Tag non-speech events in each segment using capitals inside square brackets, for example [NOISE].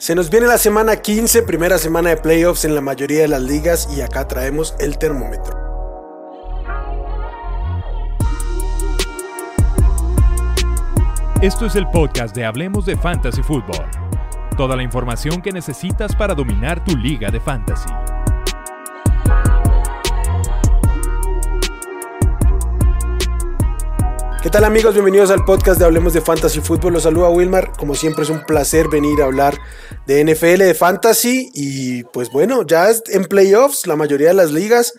Se nos viene la semana 15, primera semana de playoffs en la mayoría de las ligas y acá traemos el termómetro. Esto es el podcast de Hablemos de Fantasy Football. Toda la información que necesitas para dominar tu liga de fantasy. ¿Qué tal amigos? Bienvenidos al podcast de Hablemos de Fantasy Fútbol. Los saluda Wilmar. Como siempre es un placer venir a hablar de NFL, de Fantasy y pues bueno, ya en playoffs la mayoría de las ligas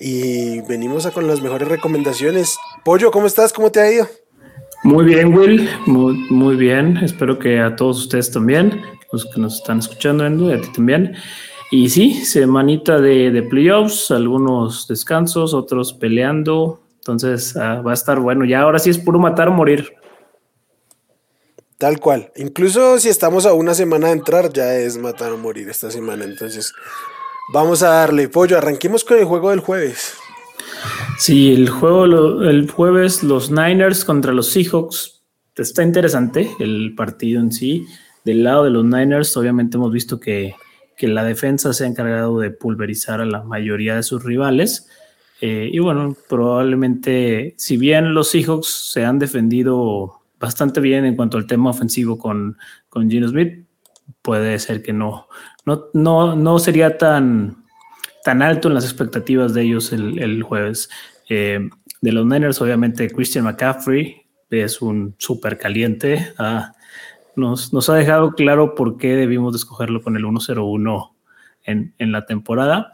y venimos a con las mejores recomendaciones. Pollo, ¿cómo estás? ¿Cómo te ha ido? Muy bien, Will. Muy, muy bien. Espero que a todos ustedes también, los que nos están escuchando, y a ti también. Y sí, semanita de, de playoffs, algunos descansos, otros peleando, entonces ah, va a estar bueno. Ya ahora sí es puro matar o morir. Tal cual. Incluso si estamos a una semana de entrar, ya es matar o morir esta semana. Entonces, vamos a darle pollo. Arranquemos con el juego del jueves. Sí, el juego el jueves, los Niners contra los Seahawks. Está interesante el partido en sí. Del lado de los Niners, obviamente hemos visto que, que la defensa se ha encargado de pulverizar a la mayoría de sus rivales. Eh, y bueno, probablemente, si bien los Seahawks se han defendido bastante bien en cuanto al tema ofensivo con, con Gino Smith, puede ser que no, no, no, no sería tan, tan alto en las expectativas de ellos el, jueves. Eh, de los Niners, obviamente, Christian McCaffrey es un súper caliente. Ah, nos, nos, ha dejado claro por qué debimos de escogerlo con el 1-0-1 en, en la temporada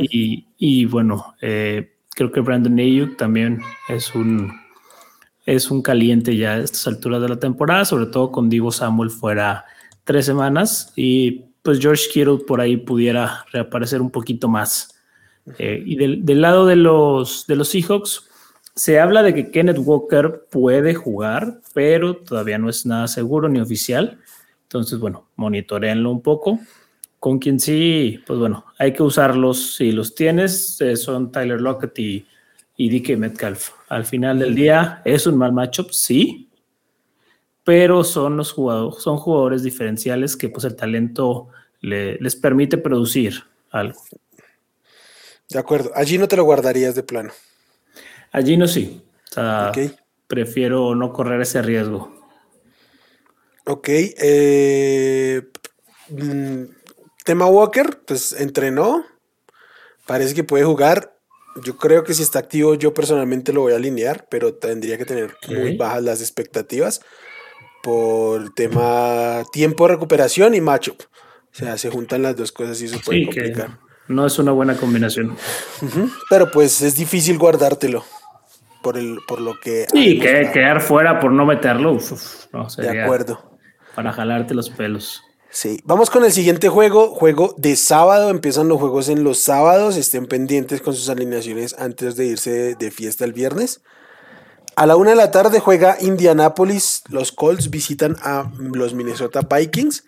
y, bueno, eh, creo que Brandon Ayuk también es un, es un caliente ya a estas alturas de la temporada, sobre todo con Divo Samuel fuera tres semanas y pues George Kittle por ahí pudiera reaparecer un poquito más. Eh, y del, del, lado de los, de los Seahawks, se habla de que Kenneth Walker puede jugar, pero todavía no es nada seguro ni oficial. Entonces, bueno, monitoreenlo un poco. Con quien sí, pues bueno, hay que usarlos. Si los tienes, eh, son Tyler Lockett y, y DK Metcalf. Al final del día, es un mal matchup, sí, pero son los jugadores, son jugadores diferenciales que pues el talento les permite producir algo. De acuerdo. Allí no te lo guardarías de plano. Allí no sí. O sea, prefiero no correr ese riesgo. Ok. Eh, mm, Tema Walker, pues entrenó. Parece que puede jugar. Yo creo que si está activo, yo personalmente lo voy a alinear, pero tendría que tener muy bajas las expectativas por tema tiempo de recuperación y matchup. O sea, se juntan las dos cosas y eso puede complicar. No es una buena combinación. Pero pues es difícil guardártelo por, el, por lo que... Sí, que, quedar fuera por no meterlo. de acuerdo. Para jalarte los pelos. Sí, vamos con el siguiente juego, juego de sábado, empiezan los juegos en los sábados, estén pendientes con sus alineaciones antes de irse de, fiesta el viernes. A la una de la tarde juega Indianapolis, los Colts visitan a los Minnesota Vikings.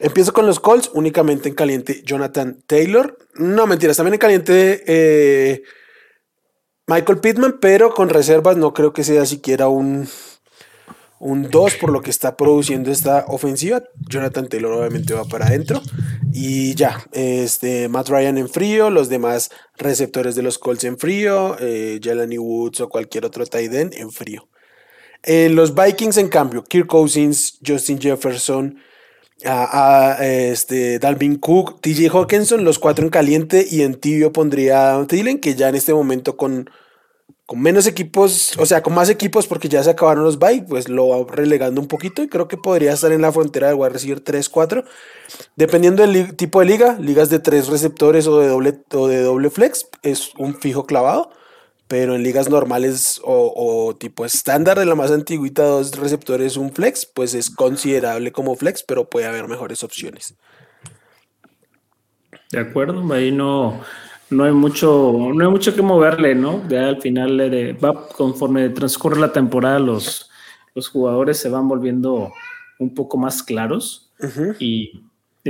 Empiezo con los Colts, únicamente en caliente Jonathan Taylor. No, mentiras, también en caliente eh, Michael Pittman, pero con reservas no creo que sea siquiera un, un 2 por lo que está produciendo esta ofensiva. Jonathan Taylor obviamente va para adentro. Y ya, este, Matt Ryan en frío, los demás receptores de los Colts en frío, eh, Jelani Woods o cualquier otro tight end en frío. En los Vikings, en cambio, Kirk Cousins, Justin Jefferson, a, este, Dalvin Cook, TJ Hawkinson, los cuatro en caliente y en tibio pondría a que ya en este momento con con menos equipos, o sea, con más equipos porque ya se acabaron los bye, pues lo va relegando un poquito y creo que podría estar en la frontera de wide receiver 3, 4, dependiendo del tipo de liga, ligas de tres receptores o de doble, o de doble flex, es un fijo clavado, pero en ligas normales o, tipo estándar de la más antigüita, dos receptores, un flex, pues es considerable como flex, pero puede haber mejores opciones. De acuerdo, ahí no no hay mucho, no hay mucho que moverle, ¿no? Ya al final de, va conforme transcurre la temporada, los, los jugadores se van volviendo un poco más claros. y,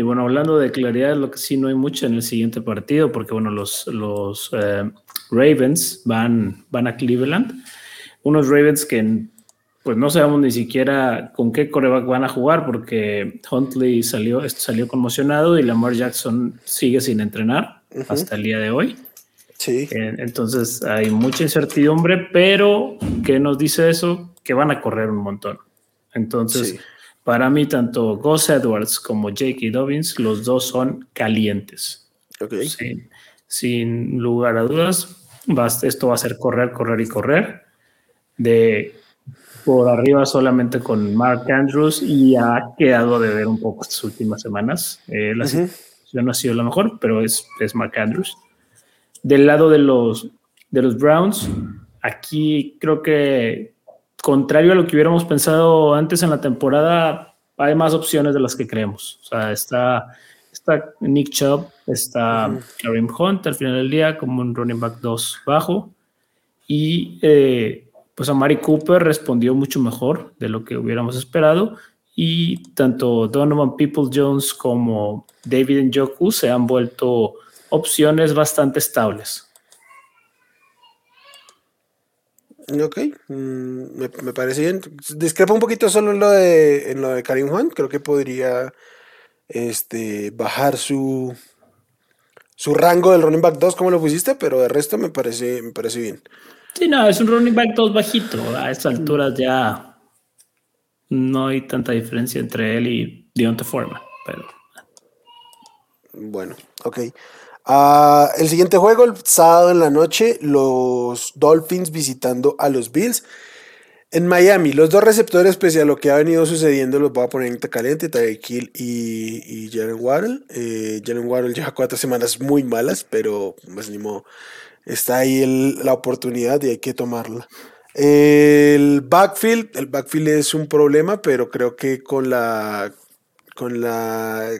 bueno, hablando de claridad, lo que sí no hay mucho en el siguiente partido, porque bueno, los, los eh, Ravens van, van a Cleveland. Unos Ravens que pues no sabemos ni siquiera con qué coreback van a jugar porque Huntley salió, salió conmocionado y Lamar Jackson sigue sin entrenar hasta el día de hoy. Sí. Entonces hay mucha incertidumbre, pero ¿qué nos dice eso? Que van a correr un montón. Entonces, para mí, tanto Gus Edwards como J.K. Dobbins, los dos son calientes. Okay. Sin, sin, lugar a dudas, esto va a ser correr, correr y correr. De por arriba solamente con Mark Andrews y ha quedado de ver un poco estas últimas semanas. Eh, la situación no ha sido la mejor, pero es, es Mark Andrews. Del lado de los, de los Browns, aquí creo que, contrario a lo que hubiéramos pensado antes en la temporada, hay más opciones de las que creemos. O sea, está, está Nick Chubb, está Karim Hunt al final del día como un running back 2 bajo. Y eh, pues Amari Cooper respondió mucho mejor de lo que hubiéramos esperado. Y tanto Donovan People Jones como David Njoku se han vuelto opciones bastante estables. Ok, mm, me, parece bien. Discrepa un poquito solo en lo de, en lo de Karim Juan. Creo que podría este, bajar su, su rango del running back 2 como lo pusiste, pero de resto me parece, me parece bien. Sí, no, es un running back 2 bajito. A estas alturas ya no hay tanta diferencia entre él y Deontay Foreman, pero... Bueno, ok. Ah, el siguiente juego, el sábado en la noche, los Dolphins visitando a los Bills. En Miami, los dos receptores, pese a lo que ha venido sucediendo, los voy a poner en caliente, Tyreek Hill y, y Jalen Waddle. Eh, Jalen lleva cuatro semanas muy malas, pero pues ni está ahí la oportunidad y hay que tomarla. El backfield, el backfield es un problema, pero creo que con la, con la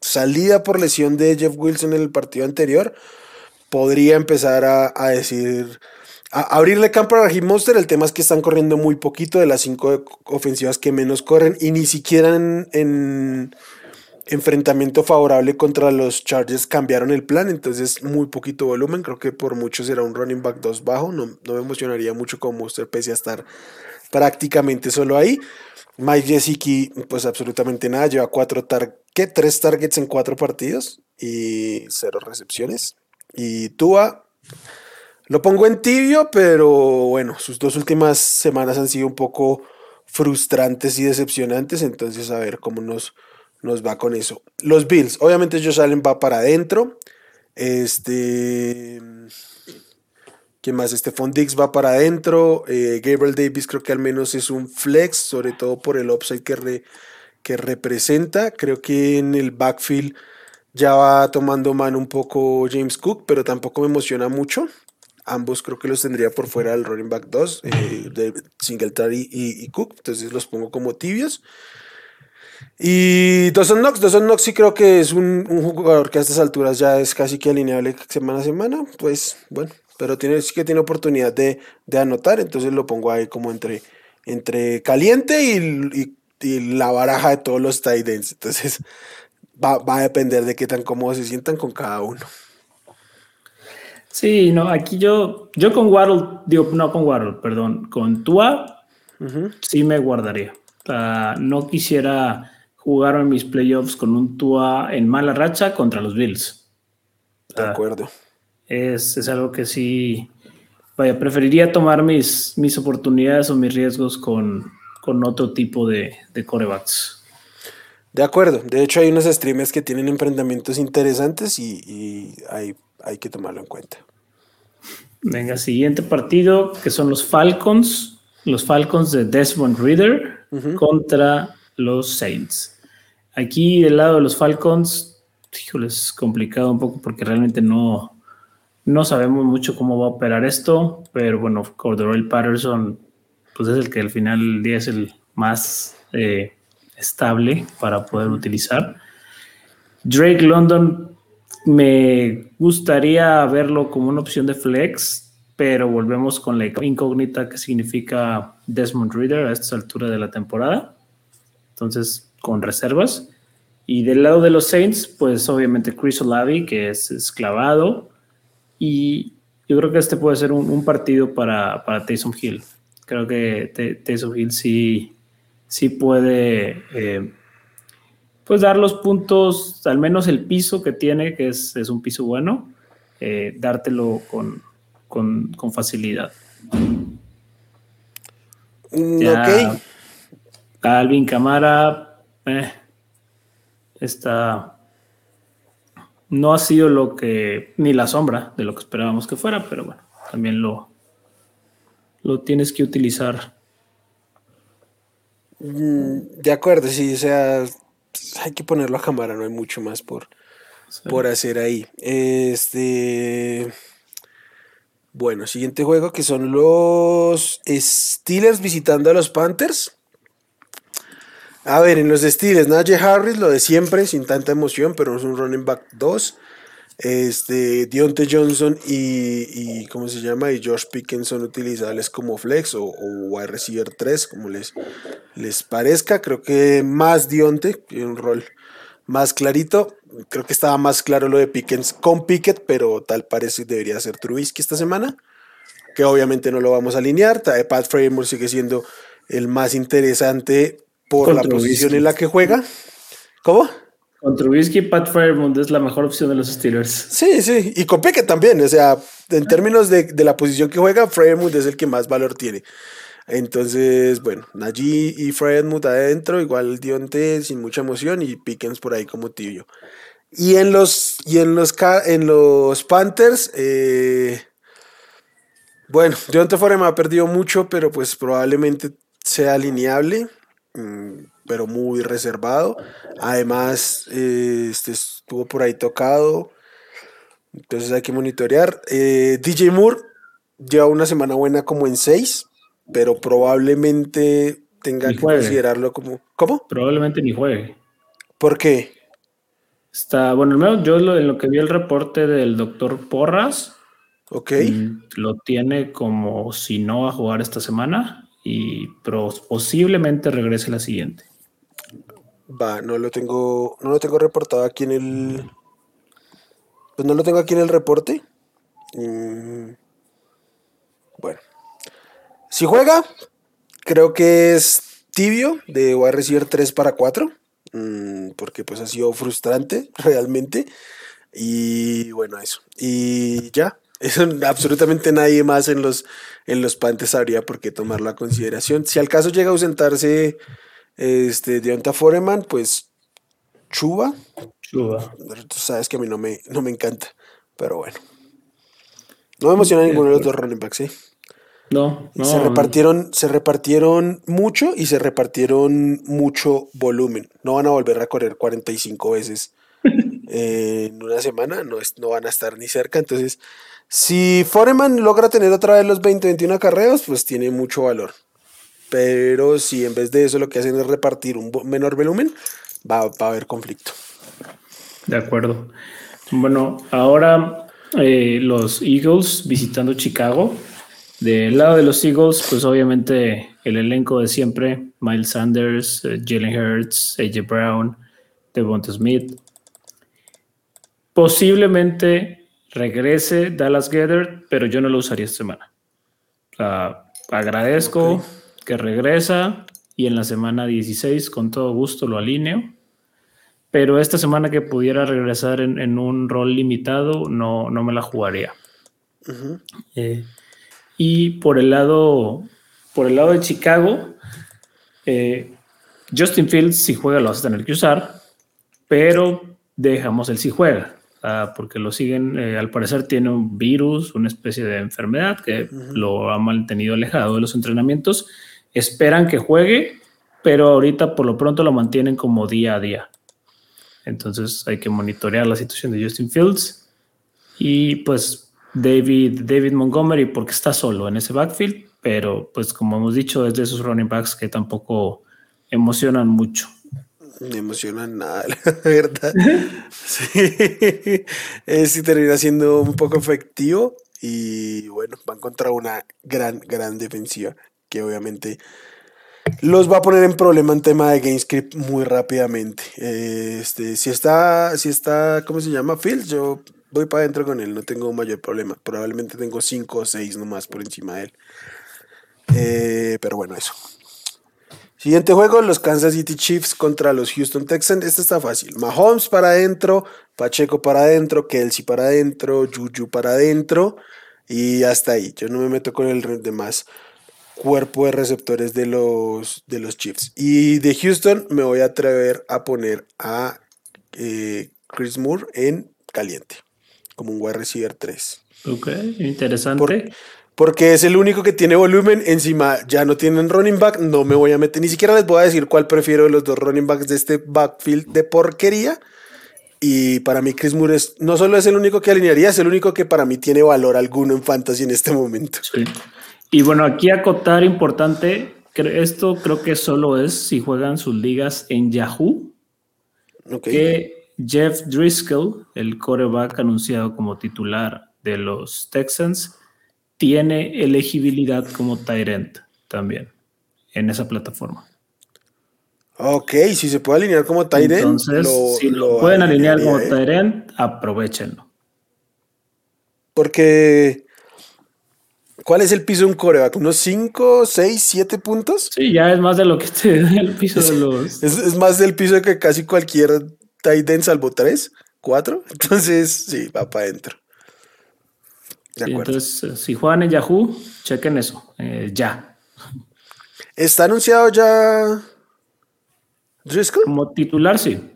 salida por lesión de Jeff Wilson en el partido anterior, podría empezar a, decir, a abrirle campo a Raheem Monster. El tema es que están corriendo muy poquito de las cinco ofensivas que menos corren y ni siquiera en, enfrentamiento favorable contra los Chargers cambiaron el plan, entonces muy poquito volumen. Creo que por mucho será un running back 2 bajo. No, no me emocionaría mucho con Monster pese a estar prácticamente solo ahí. Mike Gesicki, pues absolutamente nada, lleva cuatro tar ¿qué? tres targets en cuatro partidos y cero recepciones. Y Tua, lo pongo en tibio, pero bueno, sus dos últimas semanas han sido un poco frustrantes y decepcionantes, entonces a ver cómo nos, nos va con eso. Los Bills, obviamente Josh Allen va para adentro. Este ¿Quién más? Stephon Dix va para adentro. Eh, Gabriel Davis creo que al menos es un flex, sobre todo por el upside que, que representa. Creo que en el backfield ya va tomando mano un poco James Cook, pero tampoco me emociona mucho. Ambos creo que los tendría por fuera del running back 2, eh, de Singletary y, Cook. Entonces los pongo como tibios. Y Dawson Knox, Dawson Knox sí creo que es un, jugador que a estas alturas ya es casi que alineable semana a semana. Pues bueno, pero tiene, sí que tiene oportunidad de, anotar, entonces lo pongo ahí como entre, entre caliente y, la baraja de todos los tight ends. Entonces va, a depender de qué tan cómodos se sientan con cada uno. Sí, no, aquí yo, yo con Waddle, digo, no con Waddle, perdón, con Tua, sí me guardaría. no quisiera jugar en mis playoffs con un Tua en mala racha contra los Bills. De acuerdo es, algo que sí, vaya, preferiría tomar mis, mis oportunidades o mis riesgos con, con otro tipo de, de corebacks. De acuerdo, de hecho hay unos streamers que tienen emprendimientos interesantes y, hay, hay que tomarlo en cuenta. Venga, siguiente partido, que son los Falcons, los Falcons de Desmond Reader contra los Saints. Aquí del lado de los Falcons, híjole, es complicado un poco porque realmente no, no sabemos mucho cómo va a operar esto, pero bueno, Corderell Patterson, pues es el que al final del día es el más eh, estable para poder utilizar. Drake London me gustaría verlo como una opción de flex, pero volvemos con la incógnita que significa Desmond Reader a esta altura de la temporada. Entonces, con reservas. Y del lado de los Saints, pues obviamente Chris Olavi, que es esclavado. Y yo creo que este puede ser un, partido para, para Taysom Hill. Creo que Taysom Hill sí, sí puede eh, pues dar los puntos, al menos el piso que tiene, que es, un piso bueno, eh, dártelo con, con, facilidad. Mm, ok. Alvin Camara eh, está. No ha sido lo que. ni la sombra de lo que esperábamos que fuera, pero bueno, también lo, lo tienes que utilizar. Mm, de acuerdo, sí, o sea, hay que ponerlo a cámara, no hay mucho más por, por hacer ahí. Este. Bueno, siguiente juego que son los Steelers visitando a los Panthers. A ver, en los Steelers, Najee Harris, lo de siempre, sin tanta emoción, pero es un running back 2. Este, Dionte Johnson y, ¿cómo se llama? Y Josh Pickens son utilizables como flex o, o wide receiver 3, como les, les parezca. Creo que más Dionte, tiene un rol más clarito. Creo que estaba más claro lo de Pickens con Pickett, pero tal parece que debería ser Trubisky esta semana. Que obviamente no lo vamos a alinear. Pat Framer sigue siendo el más interesante por la posición en la que juega. ¿Cómo? Con Trubisky, Pat Fairmont es la mejor opción de los Steelers. Sí, sí, y con Pickett también. O sea, en términos de, la posición que juega, Fairmont es el que más valor tiene. Entonces, bueno, Najee y Fairmont adentro, igual Dionte sin mucha emoción y Pickens por ahí como tibio. Y en los, y en los, en los Panthers, eh, bueno, Dionte Foreman ha perdido mucho, pero pues probablemente sea alineable. Mm, pero muy reservado. Además, eh, este estuvo por ahí tocado. Entonces hay que monitorear. Eh, DJ Moore lleva una semana buena como en 6, pero probablemente tenga que considerarlo como. ¿Cómo? Probablemente ni juegue. ¿Por qué? Está, bueno, menos yo lo, en lo que vi el reporte del doctor Porras. Ok. Mm, lo tiene como si no va a jugar esta semana y posiblemente regrese la siguiente. Va, no lo tengo, no lo tengo reportado aquí en el. Pues no lo tengo aquí en el reporte. Mm, bueno. Si juega, creo que es tibio de wide receiver 3 para 4. Mm, porque pues ha sido frustrante [LAUGHS] realmente. Y bueno, eso. Y ya. [LAUGHS] Eso absolutamente nadie más en los, en los Pantes habría por qué tomarlo a consideración. Si al caso llega a ausentarse este, Deonta Foreman, pues Chuba. Chuba. Tú sabes que a mí no me, no me encanta, pero bueno. No me emociona ninguno de los dos running backs, ¿eh? No, no. Se repartieron, se repartieron mucho y se repartieron mucho volumen. No van a volver a correr 45 veces [LAUGHS] en una semana, no, no van a estar ni cerca. Entonces, si Foreman logra tener otra vez los 20-21 acarreos, pues tiene mucho valor. Pero si en vez de eso lo que hacen es repartir un menor volumen, va, a haber conflicto. De acuerdo. Bueno, ahora eh, los Eagles visitando Chicago. Del lado de los Eagles, pues obviamente el elenco de siempre, Miles Sanders, eh, Jalen Hurts, AJ Brown, Devonta Smith. Posiblemente regrese Dallas Gather, pero yo no lo usaría esta semana. agradezco que regresa y en la semana 16 con todo gusto lo alineo. Pero esta semana que pudiera regresar en, un rol limitado, no, no me la jugaría. Eh, y por el lado, por el lado de Chicago, eh, Justin Fields, si juega, lo vas a tener que usar, pero dejamos el si juega, ah, porque lo siguen, eh, al parecer tiene un virus, una especie de enfermedad que lo ha mantenido alejado de los entrenamientos esperan que juegue, pero ahorita por lo pronto lo mantienen como día a día. Entonces hay que monitorear la situación de Justin Fields y pues David, David Montgomery porque está solo en ese backfield, pero pues como hemos dicho es de esos running backs que tampoco emocionan mucho. Me emocionan nada, [LAUGHS] la verdad. [LAUGHS] sí, sí termina siendo un poco efectivo y bueno, van contra una gran, gran defensiva que obviamente los va a poner en problema en tema de GameScript muy rápidamente. Este, si está, si está, ¿cómo se llama? Phil, yo voy para adentro con él, no tengo mayor problema. Probablemente tengo 5 o 6 nomás por encima de él. Eh, pero bueno, eso. Siguiente juego, los Kansas City Chiefs contra los Houston Texans. Este está fácil. Mahomes para adentro, Pacheco para adentro, Kelsey para adentro, Juju para adentro y hasta ahí. Yo no me meto con el demás cuerpo de receptores de los, de los Chiefs. Y de Houston me voy a atrever a poner a eh, Chris Moore en caliente, como un wide receiver 3. Ok, interesante. porque es el único que tiene volumen. Encima ya no tienen running back. No me voy a meter. Ni siquiera les voy a decir cuál prefiero de los dos running backs de este backfield de porquería. Y para mí Chris Moore es, no solo es el único que alinearía, es el único que para mí tiene valor alguno en fantasy en este momento. Sí. Y bueno, aquí acotar importante, esto creo que solo es si juegan sus ligas en Yahoo. Que Jeff Driscoll, el coreback anunciado como titular de los Texans, tiene elegibilidad como Tyrant también en esa plataforma. Ok, si se puede alinear como Tyrant. Entonces, si lo, pueden alinear como ¿eh? Tyrant, aprovechenlo. Porque ¿Cuál es el piso de un coreback? ¿Unos 5, 6, 7 puntos? Sí, ya es más de lo que te da el piso de los. Es, más del piso de que casi cualquier tight end salvo 3, 4. [LAUGHS] Entonces, sí, va para adentro. entonces, eh, si juegan en Yahoo, chequen eso. Eh, ya. ¿Está anunciado ya Driscoll? Como titular, sí.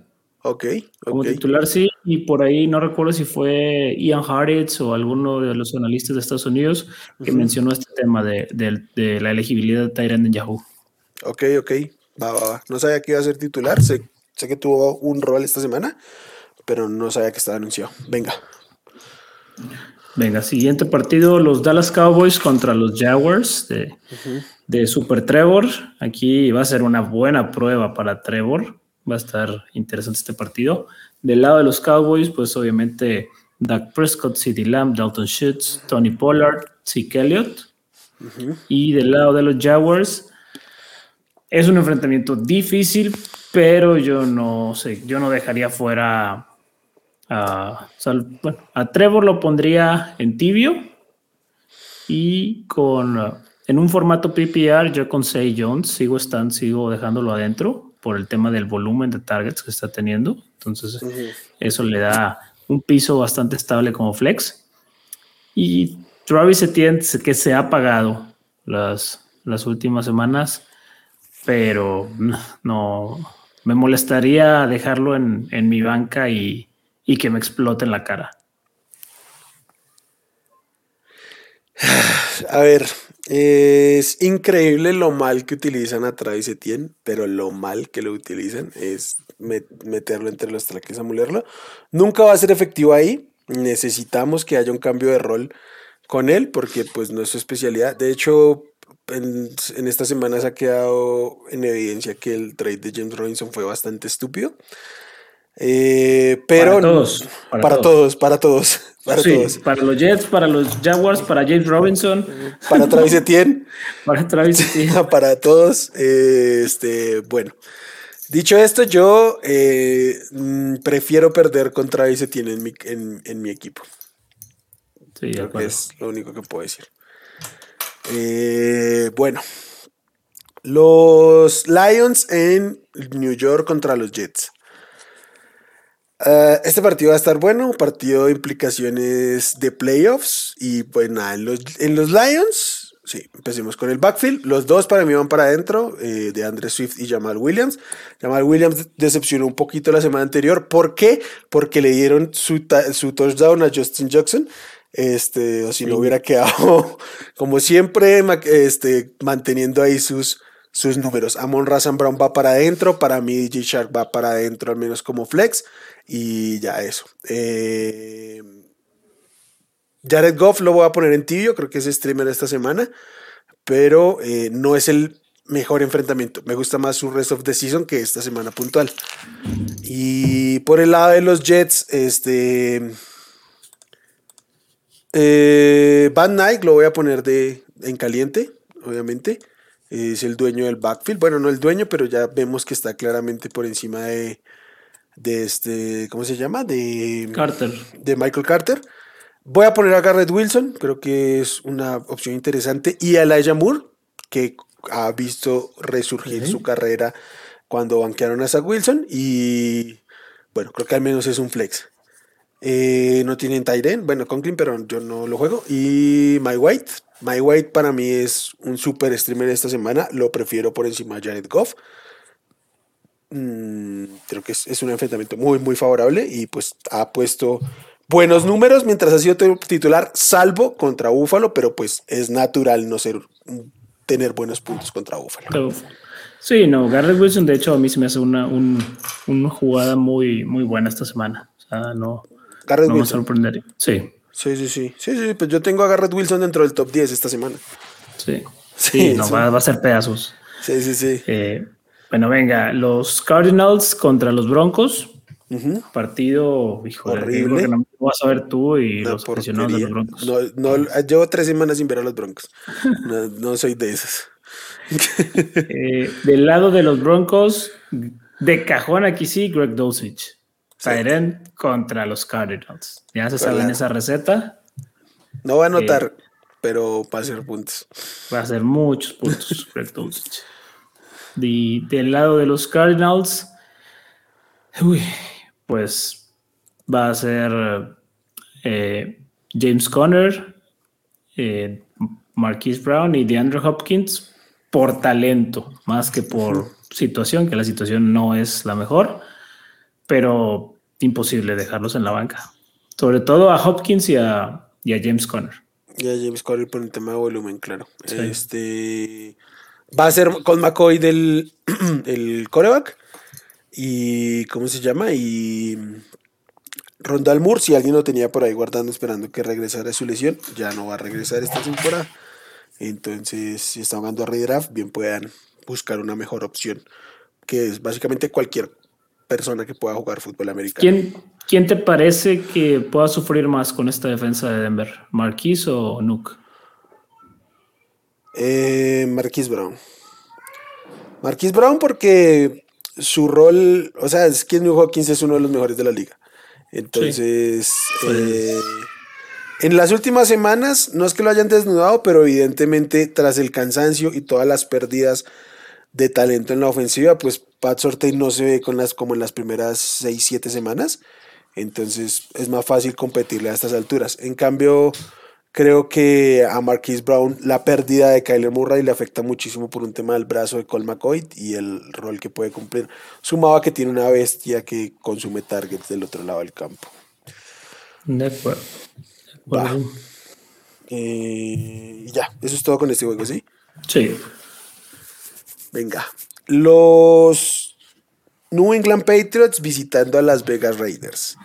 Ok. Como titular, sí. Y por ahí no recuerdo si fue Ian Harritz o alguno de los analistas de Estados Unidos que mencionó este tema de, la elegibilidad de Tyrant en Yahoo. Ok, ok. Va, va, va. No sabía que iba a ser titular. Sé, sé que tuvo un rol esta semana, pero no sabía que estaba anunciado. Venga. Venga, siguiente partido, los Dallas Cowboys contra los Jaguars de, de Super Trevor. Aquí va a ser una buena prueba para Trevor Va a estar interesante este partido. Del lado de los Cowboys, pues obviamente Dak Prescott, CeeDee Lamb, Dalton Schutz, Tony Pollard, Zeke Elliott. Y del lado de los Jaguars, es un enfrentamiento difícil, pero yo no sé, yo no dejaría fuera a, bueno, a Trevor lo pondría en tibio y con en un formato PPR yo con Say Jones sigo están sigo dejándolo adentro por el tema del volumen de targets que está teniendo. Entonces, eso le da un piso bastante estable como flex. Y Travis Etienne, que se ha pagado las, las últimas semanas, pero no, me molestaría dejarlo en, en mi banca y, y que me explote en la cara. A ver, es increíble lo mal que utilizan a Travis Etienne, pero lo mal que lo utilizan es meterlo entre los traques, amulerlo. Nunca va a ser efectivo ahí. Necesitamos que haya un cambio de rol con él, porque pues no es su especialidad. De hecho, en, en esta semana se ha quedado en evidencia que el trade de James Robinson fue bastante estúpido. Eh, pero para todos, para, todos. [LAUGHS] para todos, para todos. Para los Jets, para los Jaguars, para James Robinson, [LAUGHS] para Travis Etienne, [LAUGHS] para Travis Etienne, para todos. Eh, este, bueno, dicho esto, yo eh, mm, prefiero perder con Travis Etienne en mi, en, mi equipo. Sí, es lo único que puedo decir. bueno, los Lions en New York contra los Jets. Ah, este partido va a estar bueno, partido de implicaciones de playoffs. Y pues nada, en los, en los Lions, sí, empecemos con el backfield. Los dos para mí van para adentro, eh, de Andre Swift y Jamal Williams. Jamal Williams decepcionó un poquito la semana anterior. ¿Por qué? Porque le dieron su, su touchdown a Justin Jackson. Este, o si no hubiera quedado, [LAUGHS] como siempre, este, manteniendo ahí sus, sus números. Amon Razan Brown va para adentro. Para mí, DJ Shark va para adentro, al menos como flex. Y ya eso. Eh, Jared Goff lo voy a poner en tibio, creo que es streamer esta semana, pero eh, no es el mejor enfrentamiento. Me gusta más su rest of the season que esta semana puntual. Y por el lado de los Jets, este... Eh, Van Nike lo voy a poner de, en caliente, obviamente. Es el dueño del backfield. Bueno, no el dueño, pero ya vemos que está claramente por encima de, de este, ¿cómo se llama? De Carter. De Michael Carter. Voy a poner a Garrett Wilson, creo que es una opción interesante. Y a Elijah Moore, que ha visto resurgir su carrera cuando banquearon a Zach Wilson y bueno, creo que al menos es un flex. Eh, no tienen Tyren, bueno, Conklin, pero yo no lo juego. Y My White. My White para mí es un super streamer esta semana. Lo prefiero por encima de Jared Goff. Mm, creo que es, un enfrentamiento muy, muy favorable y pues ha puesto buenos números mientras ha sido titular, salvo contra Búfalo, pero pues es natural no ser tener buenos puntos contra Búfalo. Sí, no, Garrett Wilson, de hecho, a mí se me hace una, una jugada muy, muy buena esta semana. O sea, no, Garrett no me sorprendería. Sí. Sí, sí, sí. Sí, sí, pues yo tengo a Garrett Wilson dentro del top 10 esta semana. Sí. Sí, no, va, a ser pedazos. Sí, sí, sí. Eh, bueno, venga, los Cardinals contra los Broncos. Partido, hijo, horrible. Que no vas a ver tú y los aficionados de los Broncos. No, no, llevo tres semanas sin ver a los Broncos. no, soy de esos. [LAUGHS] Eh, del lado de los Broncos, de cajón aquí sí, Greg Dulcich. Tyren contra los Cardinals. Ya se saben esa receta. No va a anotar, eh, pero va a hacer puntos. Va a hacer muchos puntos, [LAUGHS] del lado de los Cardinals, pues va a ser eh, James Conner, eh, Marquise Brown y DeAndre Hopkins por talento, más que por situación, que la situación no es la mejor, pero imposible dejarlos en la banca. Sobre todo a Hopkins y a, James Conner. Y a James Conner por el tema de volumen, claro. Este va a ser con McCoy del [CLEARS THROAT] el coreback. Y ¿cómo se llama? Y Rondal Moore, si alguien lo tenía por ahí guardando esperando que regresara su lesión, ya no va a regresar esta temporada. Entonces, si están jugando a redraft, bien puedan buscar una mejor opción, que es básicamente cualquier persona que pueda jugar fútbol americano. ¿Quién, quién te parece que pueda sufrir más con esta defensa de Denver? ¿Marquis o Nuke? Eh, Marquis Brown. Marquis Brown porque su rol, o sea, es que New Hawkins es uno de los mejores de la liga. Entonces, eh, en las últimas semanas, no es que lo hayan desnudado, pero evidentemente tras el cansancio y todas las pérdidas de talento en la ofensiva, pues Pat Sortey no se ve con las, como en las primeras 6, 7 semanas. Entonces es más fácil competirle a estas alturas. En cambio, creo que a Marquise Brown la pérdida de Kyler Murray le afecta muchísimo por un tema del brazo de Cole McCoy y el rol que puede cumplir. Sumaba que tiene una bestia que consume targets del otro lado del campo. De acuerdo. Eh, ya, eso es todo con este juego, ¿sí? Sí. Venga. Los New England Patriots visitando a Las Vegas Raiders.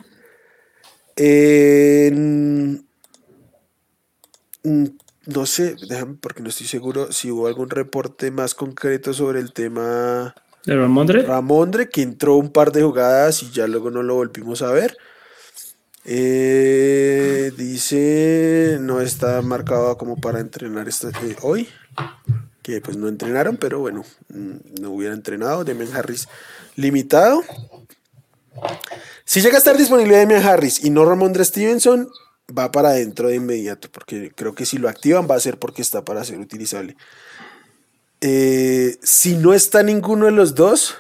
no sé, déjame porque no estoy seguro si hubo algún reporte más concreto sobre el tema. ¿De Ramondre? Ramondre, que entró un par de jugadas y ya luego no lo volvimos a ver. Eh, dice, no está marcado como para entrenar esta, eh, hoy, que pues no entrenaron, pero bueno, mm, no hubiera entrenado. Demian Harris limitado. Si llega a estar disponible Demian Harris y no Ramondre Stevenson, va para adentro de inmediato, porque creo que si lo activan va a ser porque está para ser utilizable. Eh, si no está ninguno de los dos,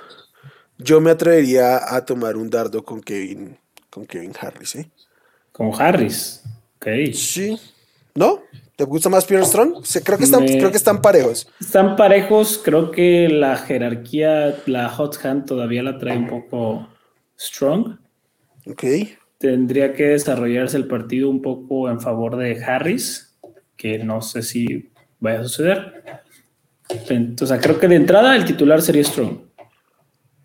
yo me atrevería a tomar un dardo con Kevin con Kevin Harris, ¿eh? Con Harris, ok. Sí. ¿No? ¿Te gusta más Pierre Strong? creo, que están, creo que están parejos. Están parejos, creo que la jerarquía, la hot hand todavía la trae un poco Strong. Ok. Tendría que desarrollarse el partido un poco en favor de Harris, que no sé si vaya a suceder. Entonces, creo que de entrada el titular sería Strong.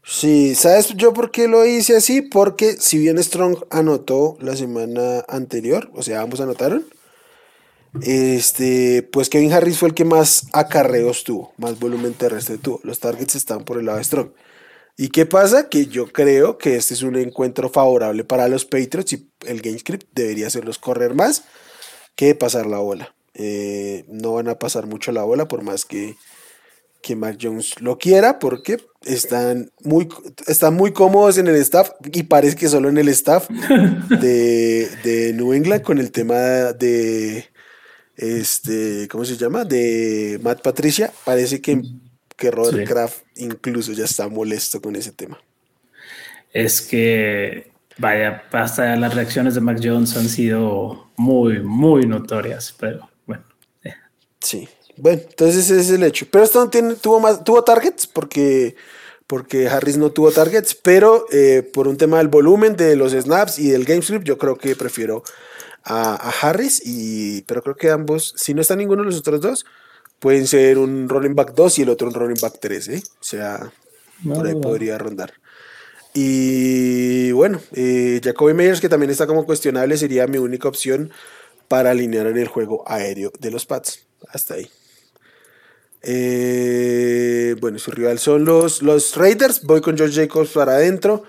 Sí, ¿sabes yo por qué lo hice así? Porque si bien Strong anotó la semana anterior, o sea, ambos anotaron, este, pues Kevin Harris fue el que más acarreos tuvo, más volumen terrestre tuvo. Los targets están por el lado de Strong. ¿Y qué pasa? Que yo creo que este es un encuentro favorable para los Patriots y el game script debería hacerlos correr más que pasar la bola. Eh, no van a pasar mucho la bola por más que que Mac Jones lo quiera porque están muy, están muy cómodos en el staff y parece que solo en el staff de, New England con el tema de, este, ¿cómo se llama? De Matt Patricia. Parece que, que Robert Kraft incluso ya está molesto con ese tema. Es que, vaya, hasta las reacciones de Mac Jones han sido muy, muy notorias, pero bueno. Eh. Sí, bueno, entonces ese es el hecho. Pero esto tiene, tuvo más, tuvo targets porque, porque Harris no tuvo targets, pero eh, por un tema del volumen de los snaps y del game script, yo creo que prefiero a, Harris, y, pero creo que ambos, si no está ninguno de los otros dos, pueden ser un running back 2 y el otro un running back 3, ¿eh? O sea, por ahí podría rondar. Y bueno, eh, Jacoby Meyers, que también está como cuestionable, sería mi única opción para alinear en el juego aéreo de los Pats. Hasta ahí. Eh, bueno, su rival son los, los Raiders. Voy con George Jacobs para adentro.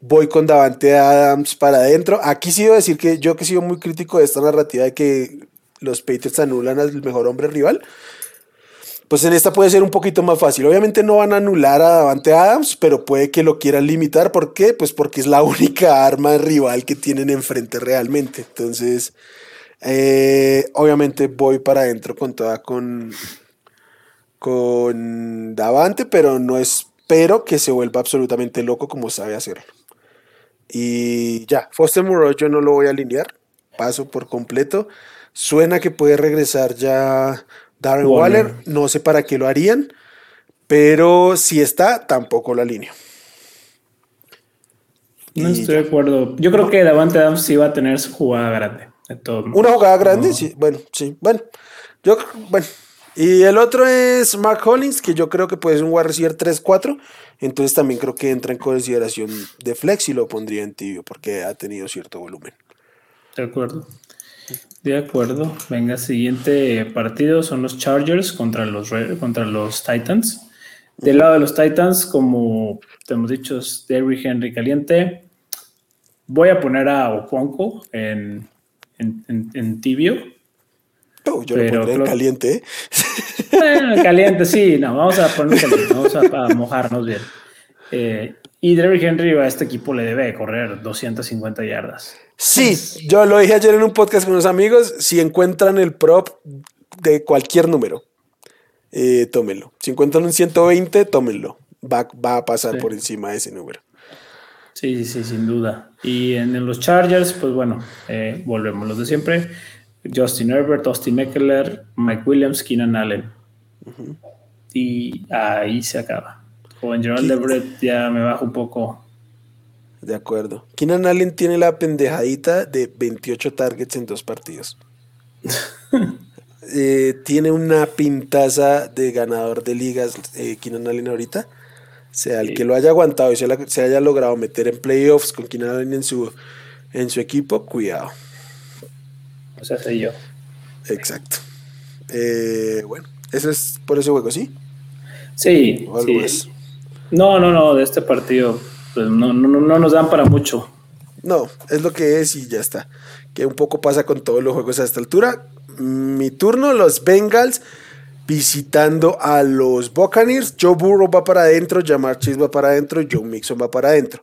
Voy con Davante Adams para adentro. Aquí sí a decir que yo que he sido muy crítico de esta narrativa de que los Patriots anulan al mejor hombre rival. Pues en esta puede ser un poquito más fácil. Obviamente no van a anular a Davante Adams, pero puede que lo quieran limitar. ¿Por qué? Pues porque es la [LAUGHS] única arma rival que tienen enfrente realmente. Entonces, eh, obviamente voy para adentro con toda con, con Davante, pero no espero que se vuelva absolutamente loco como sabe hacerlo. Y ya, Foster Moreau yo no lo voy a alinear, paso por completo. Suena que puede regresar ya Darren Waller, no sé para qué lo harían, pero si está, tampoco lo alineo. No estoy de acuerdo. Yo creo que Davante Adams sí va a tener su jugada grande. Una jugada grande, sí. Bueno, sí. Bueno, yo, bueno. Y el otro es Mark Hollins, que yo creo que puede ser un wide receiver 3-4. Entonces también creo que entra en consideración de flex y lo pondría en tibio porque ha tenido cierto volumen. De acuerdo. De acuerdo. Venga, siguiente partido son los Chargers contra los, contra los Titans. Del lado de los Titans, como te hemos dicho, es Derrick Henry caliente. Voy a poner a Oponko en, en, tibio. Yo lo pondré en caliente. ¿eh? caliente, sí, no, vamos a poner caliente, vamos a, mojarnos bien. Eh, y Derrick Henry a este equipo le debe correr 250 yardas. Sí, yo lo dije ayer en un podcast con unos amigos. Si encuentran el prop de cualquier número, eh, tómenlo. Si encuentran un 120, tómenlo. Va, va a pasar por encima de ese número. Sí, sí, sin duda. Y en, los Chargers, pues bueno, eh, volvemos los de siempre. Justin Herbert, Austin Eckler, Mike Williams, Keenan Allen. Y ahí se acaba. Con Gerald Everett ya me bajo un poco. De acuerdo. Keenan Allen tiene la pendejadita de 28 targets en dos partidos. [LAUGHS] Eh, tiene una pintaza de ganador de ligas eh, Keenan Allen ahorita. O sea, el que lo haya aguantado y se, se, haya logrado meter en playoffs con Keenan Allen en su, en su equipo, cuidado. O sea, soy yo. Exacto. Eh, bueno, eso es por ese juego, ¿sí? Sí. No, no, no, de este partido pues no, no, no nos dan para mucho. No, es lo que es y ya está. Que un poco pasa con todos los juegos a esta altura. Mi turno, los Bengals visitando a los Buccaneers. Joe Burrow va para adentro, Jamar Chase va para adentro, Joe Mixon va para adentro.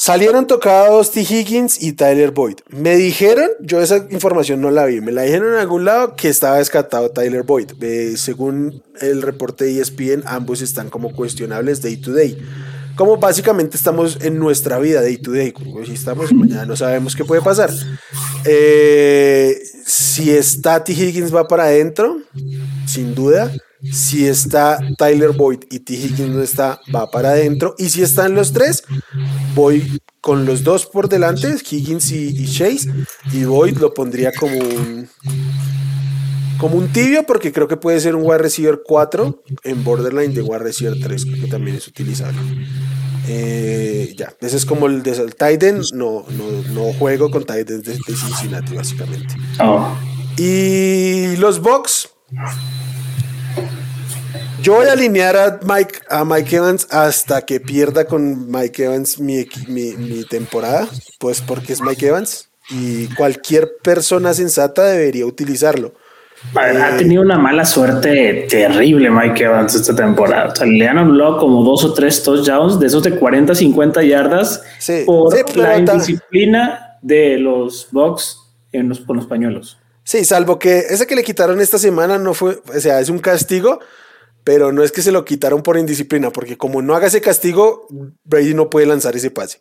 Salieron tocados T. Higgins y Tyler Boyd. Me dijeron, yo esa información no la vi, me la dijeron en algún lado que estaba descartado Tyler Boyd. Eh, según el reporte de ESPN, ambos están como cuestionables day to day. Como básicamente estamos en nuestra vida day to day. Como si estamos mañana no sabemos qué puede pasar. Eh, si está T. Higgins va para adentro, sin duda. Si está Tyler Boyd y T. Higgins no está, va para adentro. Y si están los tres, voy con los dos por delante, Higgins y, Chase. Y Boyd lo pondría como un, como un tibio, porque creo que puede ser un wide receiver 4 en borderline de wide receiver 3, que también es utilizable. Eh, ya, ese es como el de Titan. No, no, no juego con Titan de, Cincinnati, básicamente. Oh. Y los Bucks yo voy a alinear a Mike, a Mike Evans hasta que pierda con Mike Evans mi, mi, temporada, pues porque es Mike Evans y cualquier persona sensata debería utilizarlo. Ha tenido una mala suerte terrible Mike Evans esta temporada. le han anulado como dos o tres touchdowns de esos de 40, 50 yardas por la indisciplina de los Bucks en los, con los pañuelos. Sí, salvo que ese que le quitaron esta semana no fue, o sea, es un castigo, pero no es que se lo quitaron por indisciplina, porque como no haga ese castigo, Brady no puede lanzar ese pase.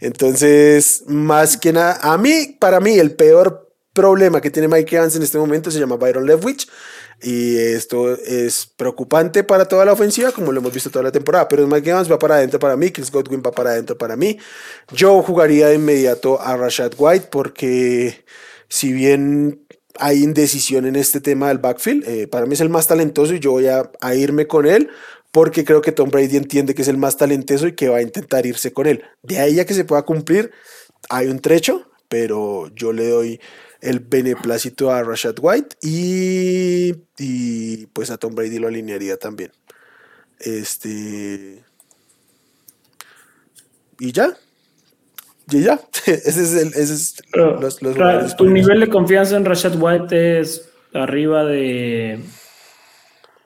Entonces, más que nada, a mí, para mí, el peor problema que tiene Mike Evans en este momento se llama Byron Leftwich. Y esto es preocupante para toda la ofensiva, como lo hemos visto toda la temporada. Pero Mike Evans va para adentro para mí, Chris Godwin va para adentro para mí. Yo jugaría de inmediato a Rashad White porque si bien hay indecisión en este tema del backfield, eh, para mí es el más talentoso y yo voy a, irme con él porque creo que Tom Brady entiende que es el más talentoso y que va a intentar irse con él. De ahí a que se pueda cumplir, hay un trecho, pero yo le doy el beneplácito a Rashad White y, y pues a Tom Brady lo alinearía también. Este. Y ya. Y ya. [LAUGHS] ese es el. Ese es Pero, los, los claro, jugadores tu nivel de confianza en Rashad White es arriba de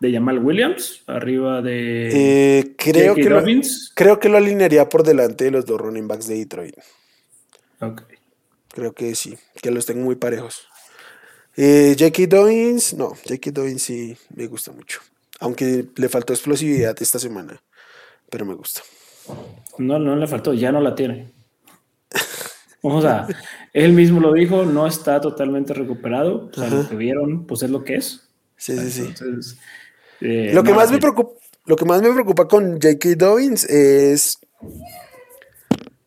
de Jamal Williams, arriba de Eh, creo, que lo, Dobbins. creo que lo alinearía por delante de los dos running backs de Detroit. Ok. Creo que sí, que los tengo muy parejos. Eh, J.K. Dobbins, no, J.K. Dobbins sí me gusta mucho. Aunque le faltó explosividad esta semana, pero me gusta. No, no le faltó, ya no la tiene. [LAUGHS] O sea, él mismo lo dijo, no está totalmente recuperado. O sea, lo que vieron, pues es lo que es. Sí, sí, sí. Eh, Lo que, no más me preocupa, lo que más me preocupa con J.K. Dobbins es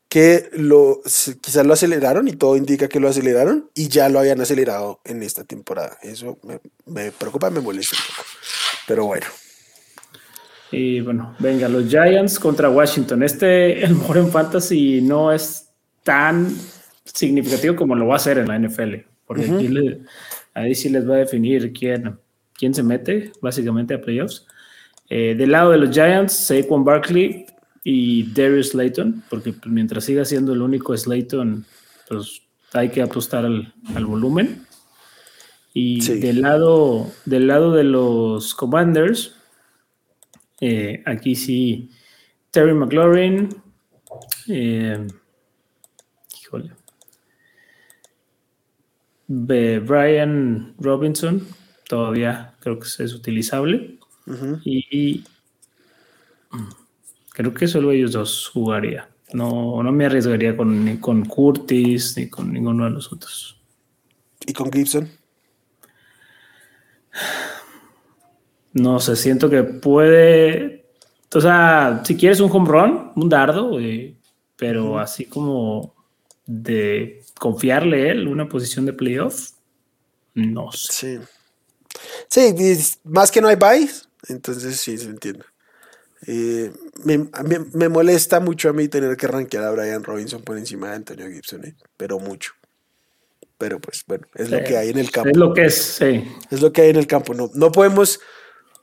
que lo, quizás lo aceleraron y todo indica que lo aceleraron y ya lo habían acelerado en esta temporada. Eso me, me preocupa, me molesta un poco. Pero bueno, Y bueno, venga, los Giants contra Washington. Este, el mejor en fantasy no es tan significativo como lo va a hacer en la NFL, porque aquí le- ahí sí les va a definir quién, quién se mete básicamente a playoffs. Eh, del lado de los Giants, Saquon Barkley y Darius Slayton, porque pues, mientras siga siendo el único Slayton, pues hay que apostar al, al volumen. Y Sí. del, lado, del lado de los Commanders, eh, aquí sí, Terry McLaurin, eh, híjole, Brian Robinson, todavía creo que es utilizable. y, y, mm, creo que solo ellos dos jugaría. No, no me arriesgaría con, ni con Curtis ni con ninguno de los otros. ¿y con Gibson? No sé, siento que puede. O sea, si quieres un home run, un dardo, eh, pero así como de confiarle él una posición de playoff, no sé. Sí. Sí, más que no hay buys, entonces sí, se entiende. Eh, me, me molesta mucho a mí tener que rankear a Brian Robinson por encima de Antonio Gibson, eh, pero mucho. Pero pues bueno, es lo que hay en el campo. Es lo que es, sí. Es lo que hay en el campo. No, no podemos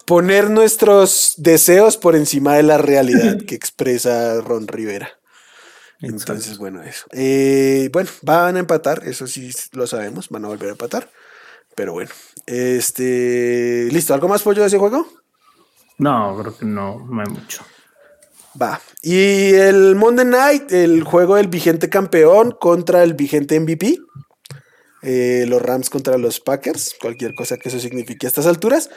poner nuestros deseos por encima de la realidad [LAUGHS] que expresa Ron Rivera. Entonces, bueno, eso. Eh, bueno, van a empatar, eso sí lo sabemos, van a volver a empatar. Pero bueno, este. ¿Listo? ¿Algo más pollo de ese juego? No, creo que no, no hay mucho. Va. Y el Monday Night, el juego del vigente campeón contra el vigente MVP. Eh, los Rams contra los Packers. Cualquier cosa que eso signifique a estas alturas.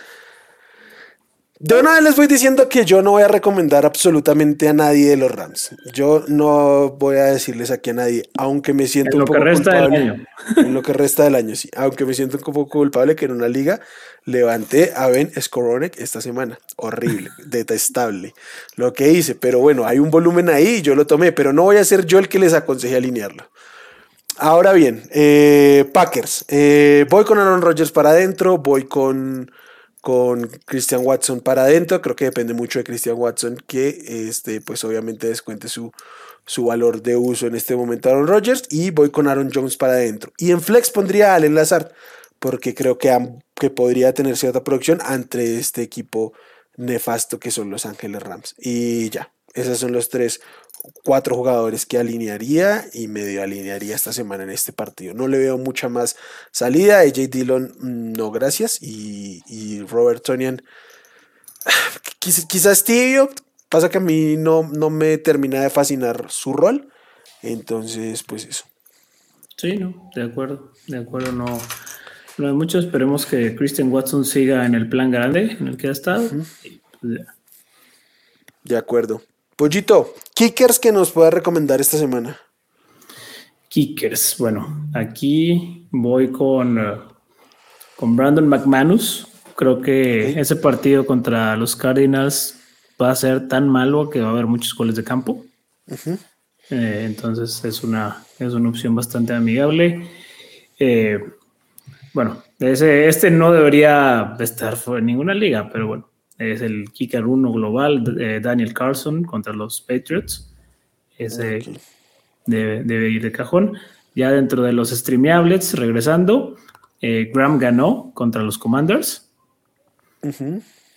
De una vez les voy diciendo que yo no voy a recomendar absolutamente a nadie de los Rams. Yo no voy a decirles aquí a nadie, aunque me siento En un lo poco que resta del culpable. año. [LAUGHS] En lo que resta del año, sí. Aunque me siento un poco culpable que en una liga levanté a Ben Skoronek esta semana. Horrible, [LAUGHS] detestable lo que hice. Pero bueno, hay un volumen ahí y yo lo tomé, pero no voy a ser yo el que les aconseje alinearlo. Ahora bien, eh, Packers. Eh, voy con Aaron Rodgers para adentro, voy con, con Christian Watson para adentro. Creo que depende mucho de Christian Watson que este, pues obviamente descuente su, su valor de uso en este momento Aaron Rodgers. Y voy con Aaron Jones para adentro. Y en flex pondría a Allen Lazard porque creo que, que podría tener cierta producción ante este equipo nefasto que son los Ángeles Rams. Y ya, esos son los tres, cuatro jugadores que alinearía y medio alinearía esta semana en este partido. No le veo mucha más salida. AJ Dillon, mm, no gracias. Y, y Robert Tonian, quiz- [SIGHS] quizás tibio. Pasa que a mí no, no me termina de fascinar su rol. Entonces, pues eso. Sí, no, de acuerdo, de acuerdo, no. No hay mucho, esperemos que Christian Watson siga en el plan grande en el que ha estado. Pues, de acuerdo. Pollito, kickers que nos pueda recomendar esta semana. Kickers, bueno, aquí voy con, eh, con Brandon McManus. Creo que ese partido contra los Cardinals va a ser tan malo que va a haber muchos goles de campo. Eh, entonces es una, es una opción bastante amigable. Eh, bueno, ese, este no debería estar en ninguna liga, pero bueno, es el kicker 1 global, Daniel Carlson contra los Patriots. Ese debe, ir de cajón. Ya dentro de los streameables, regresando, eh, Graham ganó contra los Commanders.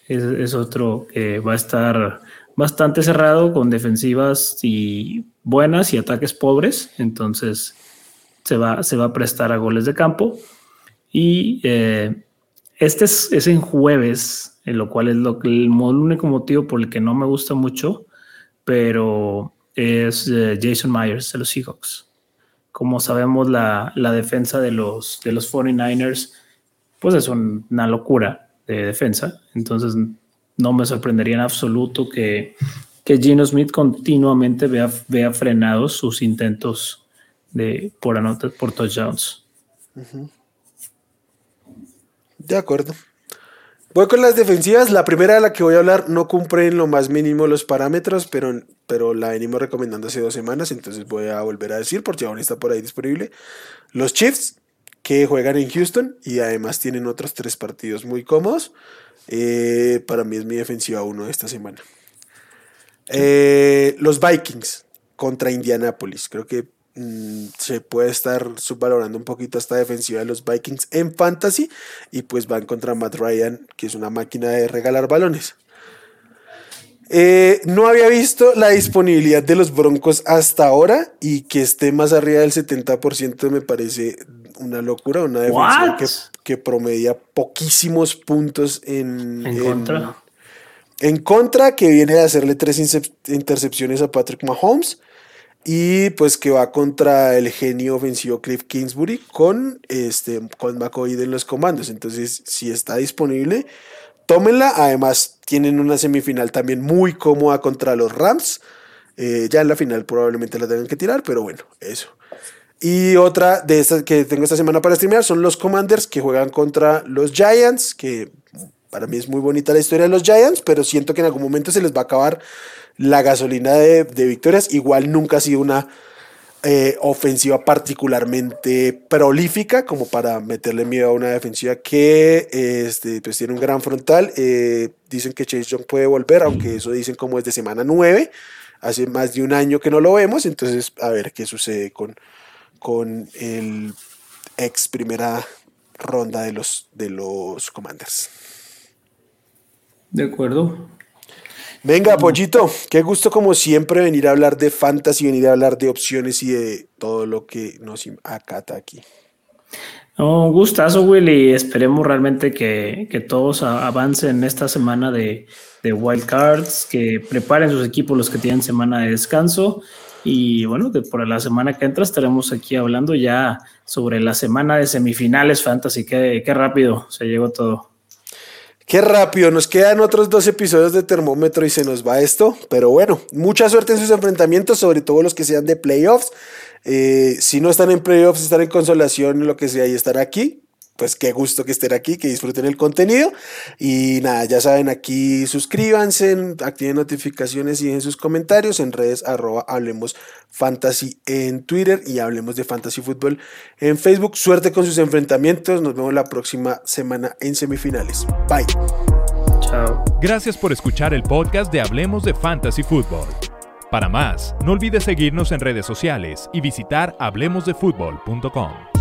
es, otro que va a estar bastante cerrado con defensivas y buenas y ataques pobres. Entonces se va, se va a prestar a goles de campo. Y eh, este es, en jueves, en lo cual es lo, el, único motivo por el que no me gusta mucho, pero es eh, Jason Myers de los Seahawks. Como sabemos, la, defensa de los, de los 49ers, pues es una locura de defensa. Entonces, no me sorprendería en absoluto que, que Gino Smith continuamente vea, vea frenados sus intentos de, por, anotar, por touchdowns. De acuerdo. Voy con las defensivas. La primera de la que voy a hablar no cumple en lo más mínimo los parámetros, pero, pero la venimos recomendando hace dos semanas, entonces voy a volver a decir porque aún está por ahí disponible. Los Chiefs, que juegan en Houston y además tienen otros tres partidos muy cómodos. Eh, para mí es mi defensiva uno de esta semana. Eh, los Vikings contra Indianapolis. Creo que Mm, se puede estar subvalorando un poquito esta defensiva de los Vikings en fantasy y pues van contra Matt Ryan, que es una máquina de regalar balones. Eh, no había visto la disponibilidad de los Broncos hasta ahora y que esté más arriba del 70% me parece una locura, una defensiva que, promedia poquísimos puntos en, en, contra. En contra, que viene de hacerle tres intercepciones a Patrick Mahomes y pues que va contra el genio ofensivo Cliff Kingsbury con, este, con McCoy en los comandos. Entonces, si está disponible, tómenla. Además, tienen una semifinal también muy cómoda contra los Rams. Eh, ya en la final probablemente la tengan que tirar, pero bueno, eso. Y otra de estas que tengo esta semana para streamear son los Commanders que juegan contra los Giants, que para mí es muy bonita la historia de los Giants, pero siento que en algún momento se les va a acabar la gasolina de, victorias. Igual nunca ha sido una eh, ofensiva particularmente prolífica como para meterle miedo a una defensiva que este, pues tiene un gran frontal. Eh, dicen que Chase Young puede volver, aunque eso dicen como es de semana 9. Hace más de un año que no lo vemos, entonces a ver qué sucede con, con el ex primera ronda de los, de los Commanders. De acuerdo. Venga, Pollito, qué gusto como siempre venir a hablar de fantasy, venir a hablar de opciones y de todo lo que nos acata aquí. Un gustazo, Willy. Esperemos realmente que, todos avancen esta semana de, de Wild Cards, que preparen sus equipos los que tienen semana de descanso. Y bueno, por la semana que entra estaremos aquí hablando ya sobre la semana de semifinales fantasy. Qué, qué rápido se llegó todo. Qué rápido, nos quedan otros dos episodios de termómetro y se nos va esto, pero bueno, mucha suerte en sus enfrentamientos, sobre todo los que sean de playoffs. Eh, si no están en playoffs, están en consolación, lo que sea, y estar aquí pues qué gusto que estén aquí, que disfruten el contenido. Y nada, ya saben, aquí suscríbanse, activen notificaciones y en sus comentarios en redes arroba Hablemos Fantasy en Twitter y Hablemos de Fantasy Fútbol en Facebook. Suerte con sus enfrentamientos. Nos vemos la próxima semana en semifinales. Bye. Chao. Gracias por escuchar el podcast de Hablemos de Fantasy Fútbol. Para más, no olvides seguirnos en redes sociales y visitar hablemosdefutbol.com.